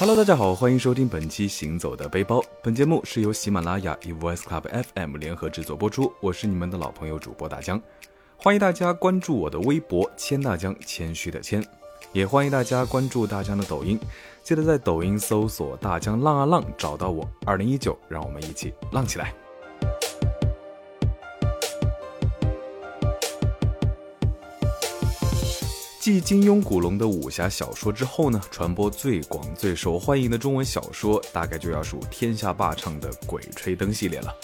Hello，大家好，欢迎收听本期《行走的背包》。本节目是由喜马拉雅与 Voice Club FM 联合制作播出。我是你们的老朋友主播大江，欢迎大家关注我的微博“谦大江”，谦虚的谦，也欢迎大家关注大江的抖音。记得在抖音搜索“大江浪啊浪”，找到我。二零一九，让我们一起浪起来！继金庸、古龙的武侠小说之后呢，传播最广、最受欢迎的中文小说，大概就要数天下霸唱的《鬼吹灯》系列了。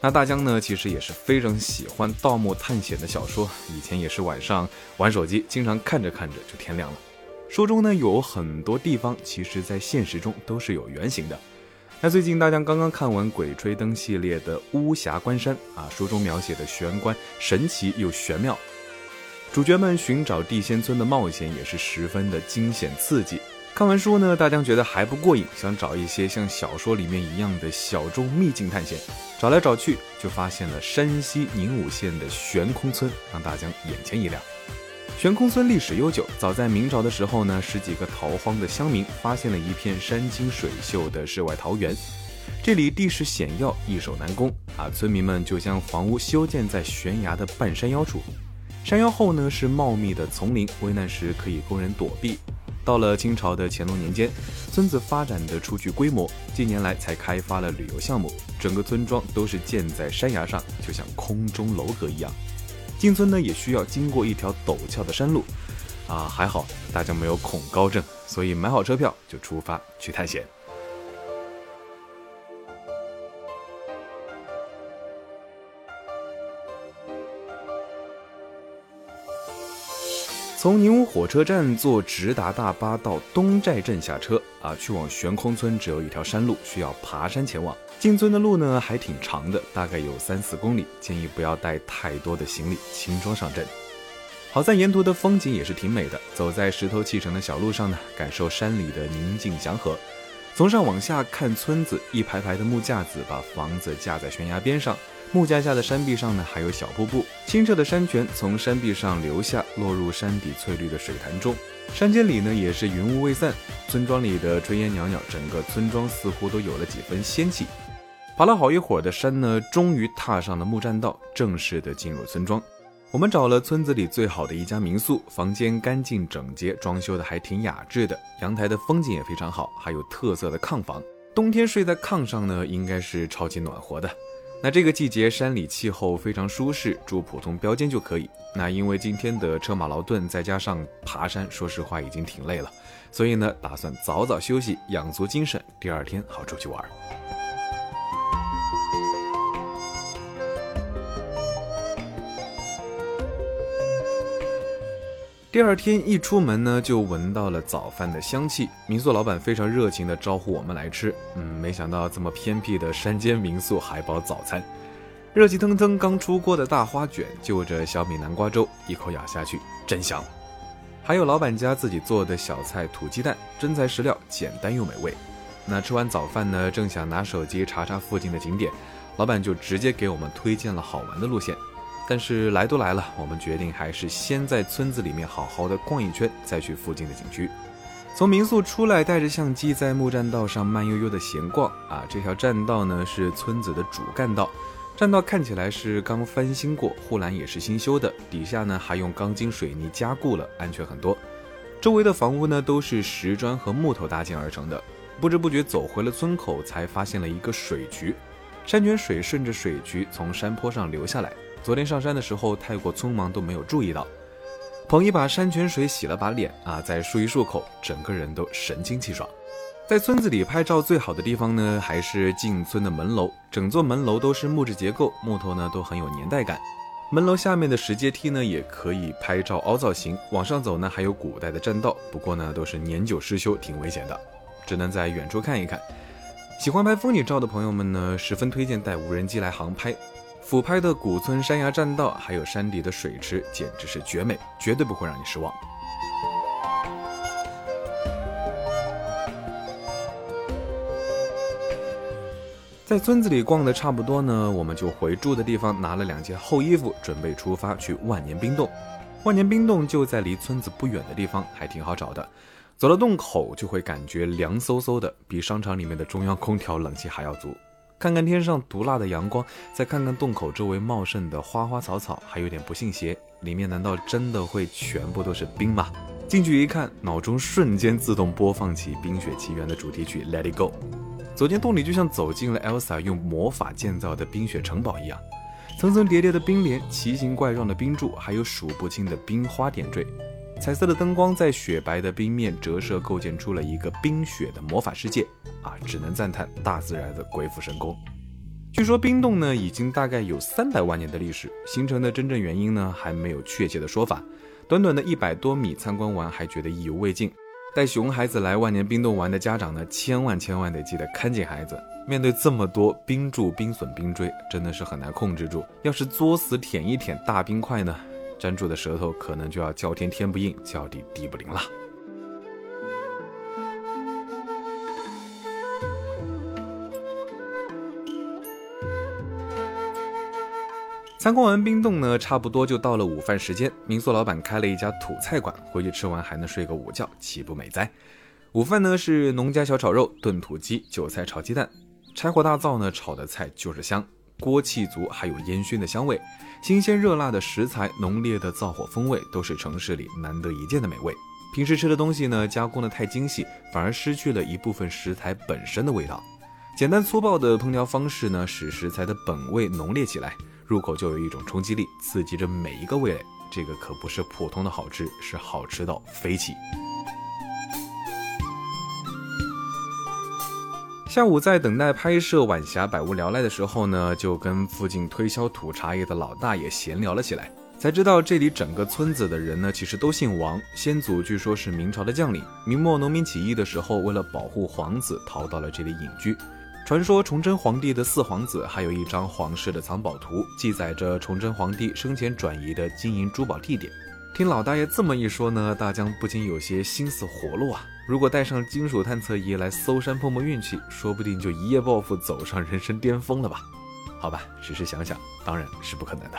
那大江呢，其实也是非常喜欢盗墓探险的小说，以前也是晚上玩手机，经常看着看着就天亮了。书中呢有很多地方，其实在现实中都是有原型的。那最近大江刚刚看完《鬼吹灯》系列的《巫峡关山》啊，书中描写的玄关神奇又玄妙。主角们寻找地仙村的冒险也是十分的惊险刺激。看完书呢，大江觉得还不过瘾，想找一些像小说里面一样的小众秘境探险。找来找去，就发现了山西宁武县的悬空村，让大江眼前一亮。悬空村历史悠久，早在明朝的时候呢，十几个逃荒的乡民发现了一片山清水秀的世外桃源。这里地势险要，易守难攻啊，村民们就将房屋修建在悬崖的半山腰处。山腰后呢是茂密的丛林，危难时可以供人躲避。到了清朝的乾隆年间，村子发展的初具规模，近年来才开发了旅游项目，整个村庄都是建在山崖上，就像空中楼阁一样。进村呢也需要经过一条陡峭的山路，啊，还好大家没有恐高症，所以买好车票就出发去探险。从宁武火车站坐直达大巴到东寨镇下车啊，去往悬空村只有一条山路，需要爬山前往。进村的路呢还挺长的，大概有三四公里，建议不要带太多的行李，轻装上阵。好在沿途的风景也是挺美的，走在石头砌成的小路上呢，感受山里的宁静祥和。从上往下看村子，一排排的木架子把房子架在悬崖边上。木架下的山壁上呢，还有小瀑布，清澈的山泉从山壁上流下，落入山底翠绿的水潭中。山间里呢，也是云雾未散。村庄里的炊烟袅袅，整个村庄似乎都有了几分仙气。爬了好一会儿的山呢，终于踏上了木栈道，正式的进入村庄。我们找了村子里最好的一家民宿，房间干净整洁，装修的还挺雅致的，阳台的风景也非常好，还有特色的炕房。冬天睡在炕上呢，应该是超级暖和的。那这个季节山里气候非常舒适，住普通标间就可以。那因为今天的车马劳顿，再加上爬山，说实话已经挺累了，所以呢，打算早早休息，养足精神，第二天好出去玩。第二天一出门呢，就闻到了早饭的香气。民宿老板非常热情地招呼我们来吃。嗯，没想到这么偏僻的山间民宿还包早餐，热气腾腾刚出锅的大花卷，就着小米南瓜粥，一口咬下去真香。还有老板家自己做的小菜土鸡蛋，真材实料，简单又美味。那吃完早饭呢，正想拿手机查查附近的景点，老板就直接给我们推荐了好玩的路线。但是来都来了，我们决定还是先在村子里面好好的逛一圈，再去附近的景区。从民宿出来，带着相机在木栈道上慢悠悠的闲逛。啊，这条栈道呢是村子的主干道，栈道看起来是刚翻新过，护栏也是新修的，底下呢还用钢筋水泥加固了，安全很多。周围的房屋呢都是石砖和木头搭建而成的。不知不觉走回了村口，才发现了一个水渠，山泉水顺着水渠从山坡上流下来。昨天上山的时候太过匆忙，都没有注意到。捧一把山泉水洗了把脸啊，再漱一漱口，整个人都神清气爽。在村子里拍照最好的地方呢，还是进村的门楼。整座门楼都是木质结构，木头呢都很有年代感。门楼下面的石阶梯呢，也可以拍照凹造型。往上走呢，还有古代的栈道，不过呢都是年久失修，挺危险的，只能在远处看一看。喜欢拍风景照的朋友们呢，十分推荐带无人机来航拍。俯拍的古村山崖栈道，还有山底的水池，简直是绝美，绝对不会让你失望。在村子里逛的差不多呢，我们就回住的地方拿了两件厚衣服，准备出发去万年冰洞。万年冰洞就在离村子不远的地方，还挺好找的。走到洞口就会感觉凉飕飕的，比商场里面的中央空调冷气还要足。看看天上毒辣的阳光，再看看洞口周围茂盛的花花草草，还有点不信邪，里面难道真的会全部都是冰吗？进去一看，脑中瞬间自动播放起《冰雪奇缘》的主题曲《Let It Go》。走进洞里，就像走进了 Elsa 用魔法建造的冰雪城堡一样，层层叠叠的冰帘，奇形怪状的冰柱，还有数不清的冰花点缀。彩色的灯光在雪白的冰面折射，构建出了一个冰雪的魔法世界啊！只能赞叹大自然的鬼斧神工。据说冰洞呢，已经大概有三百万年的历史，形成的真正原因呢，还没有确切的说法。短短的一百多米参观完，还觉得意犹未尽。带熊孩子来万年冰洞玩的家长呢，千万千万得记得看紧孩子。面对这么多冰柱、冰笋、冰锥，真的是很难控制住。要是作死舔一舔大冰块呢？粘住的舌头可能就要叫天天不应，叫地地不灵了。参观完冰洞呢，差不多就到了午饭时间。民宿老板开了一家土菜馆，回去吃完还能睡个午觉，岂不美哉？午饭呢是农家小炒肉、炖土鸡、韭菜炒鸡蛋，柴火大灶呢炒的菜就是香，锅气足，还有烟熏的香味。新鲜热辣的食材，浓烈的灶火风味，都是城市里难得一见的美味。平时吃的东西呢，加工的太精细，反而失去了一部分食材本身的味道。简单粗暴的烹调方式呢，使食材的本味浓烈起来，入口就有一种冲击力，刺激着每一个味蕾。这个可不是普通的好吃，是好吃到飞起。下午在等待拍摄晚霞百无聊赖的时候呢，就跟附近推销土茶叶的老大爷闲聊了起来，才知道这里整个村子的人呢，其实都姓王，先祖据说是明朝的将领，明末农民起义的时候，为了保护皇子，逃到了这里隐居。传说崇祯皇帝的四皇子还有一张皇室的藏宝图，记载着崇祯皇帝生前转移的金银珠宝地点。听老大爷这么一说呢，大江不禁有些心思活络啊。如果带上金属探测仪来搜山碰碰运气，说不定就一夜暴富，走上人生巅峰了吧？好吧，只是想想，当然是不可能的。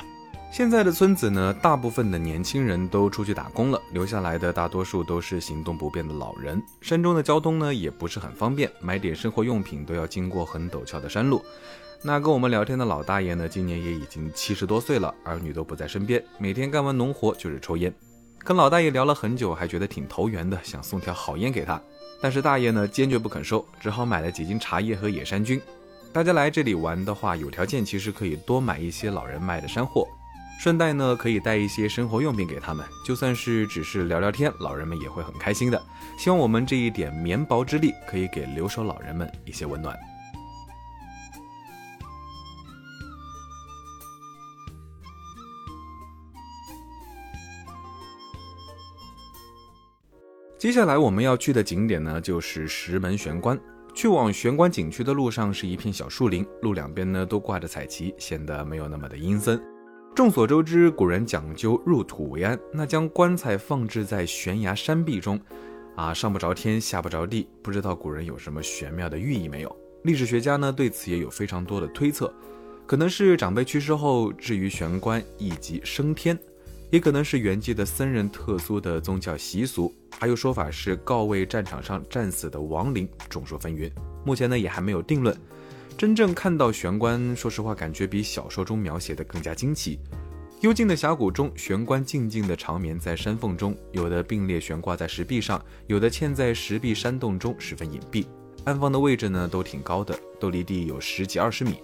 现在的村子呢，大部分的年轻人都出去打工了，留下来的大多数都是行动不便的老人。山中的交通呢，也不是很方便，买点生活用品都要经过很陡峭的山路。那跟我们聊天的老大爷呢，今年也已经七十多岁了，儿女都不在身边，每天干完农活就是抽烟。跟老大爷聊了很久，还觉得挺投缘的，想送条好烟给他。但是大爷呢，坚决不肯收，只好买了几斤茶叶和野山菌。大家来这里玩的话，有条件其实可以多买一些老人卖的山货，顺带呢可以带一些生活用品给他们，就算是只是聊聊天，老人们也会很开心的。希望我们这一点绵薄之力，可以给留守老人们一些温暖。接下来我们要去的景点呢，就是石门玄关。去往玄关景区的路上是一片小树林，路两边呢都挂着彩旗，显得没有那么的阴森。众所周知，古人讲究入土为安，那将棺材放置在悬崖山壁中，啊，上不着天，下不着地，不知道古人有什么玄妙的寓意没有？历史学家呢对此也有非常多的推测，可能是长辈去世后置于玄关，以及升天。也可能是原籍的僧人特殊的宗教习俗，还有说法是告慰战场上战死的亡灵，众说纷纭。目前呢也还没有定论。真正看到玄关，说实话感觉比小说中描写的更加惊奇。幽静的峡谷中，玄关静静的长眠在山缝中，有的并列悬挂在石壁上，有的嵌在石壁山洞中，十分隐蔽。安放的位置呢都挺高的，都离地有十几二十米。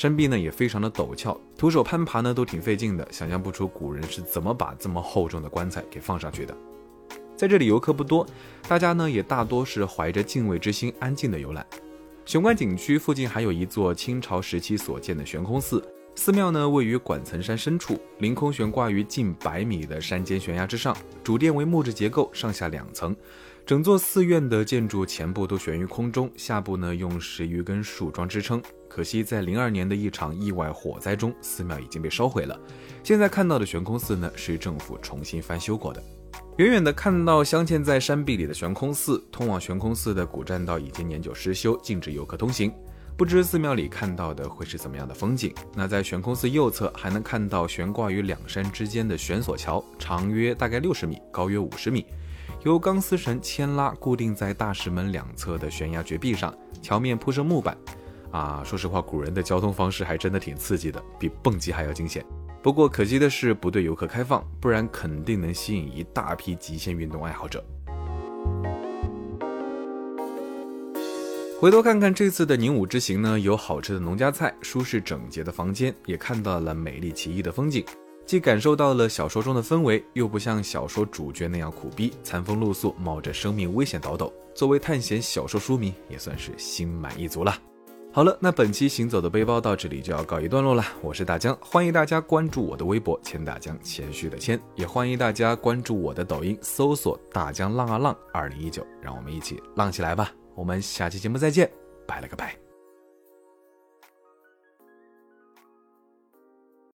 山壁呢也非常的陡峭，徒手攀爬呢都挺费劲的，想象不出古人是怎么把这么厚重的棺材给放上去的。在这里游客不多，大家呢也大多是怀着敬畏之心安静的游览。玄关景区附近还有一座清朝时期所建的悬空寺，寺庙呢位于管层山深处，凌空悬挂于近百米的山间悬崖之上，主殿为木质结构，上下两层。整座寺院的建筑前部都悬于空中，下部呢用十余根树桩支撑。可惜在零二年的一场意外火灾中，寺庙已经被烧毁了。现在看到的悬空寺呢，是政府重新翻修过的。远远的看到镶嵌在山壁里的悬空寺，通往悬空寺的古栈道已经年久失修，禁止游客通行。不知寺庙里看到的会是怎么样的风景？那在悬空寺右侧还能看到悬挂于两山之间的悬索桥，长约大概六十米，高约五十米。由钢丝绳牵拉固定在大石门两侧的悬崖绝壁上，桥面铺设木板。啊，说实话，古人的交通方式还真的挺刺激的，比蹦极还要惊险。不过可惜的是不对游客开放，不然肯定能吸引一大批极限运动爱好者。回头看看这次的宁武之行呢，有好吃的农家菜，舒适整洁的房间，也看到了美丽奇异的风景，既感受到了小说中的氛围，又不像小说主角那样苦逼、餐风露宿、冒着生命危险倒斗。作为探险小说书迷，也算是心满意足了。好了，那本期行走的背包到这里就要告一段落了。我是大江，欢迎大家关注我的微博“千大江”，谦虚的谦，也欢迎大家关注我的抖音，搜索“大江浪啊浪二零一九”，让我们一起浪起来吧。我们下期节目再见，拜了个拜。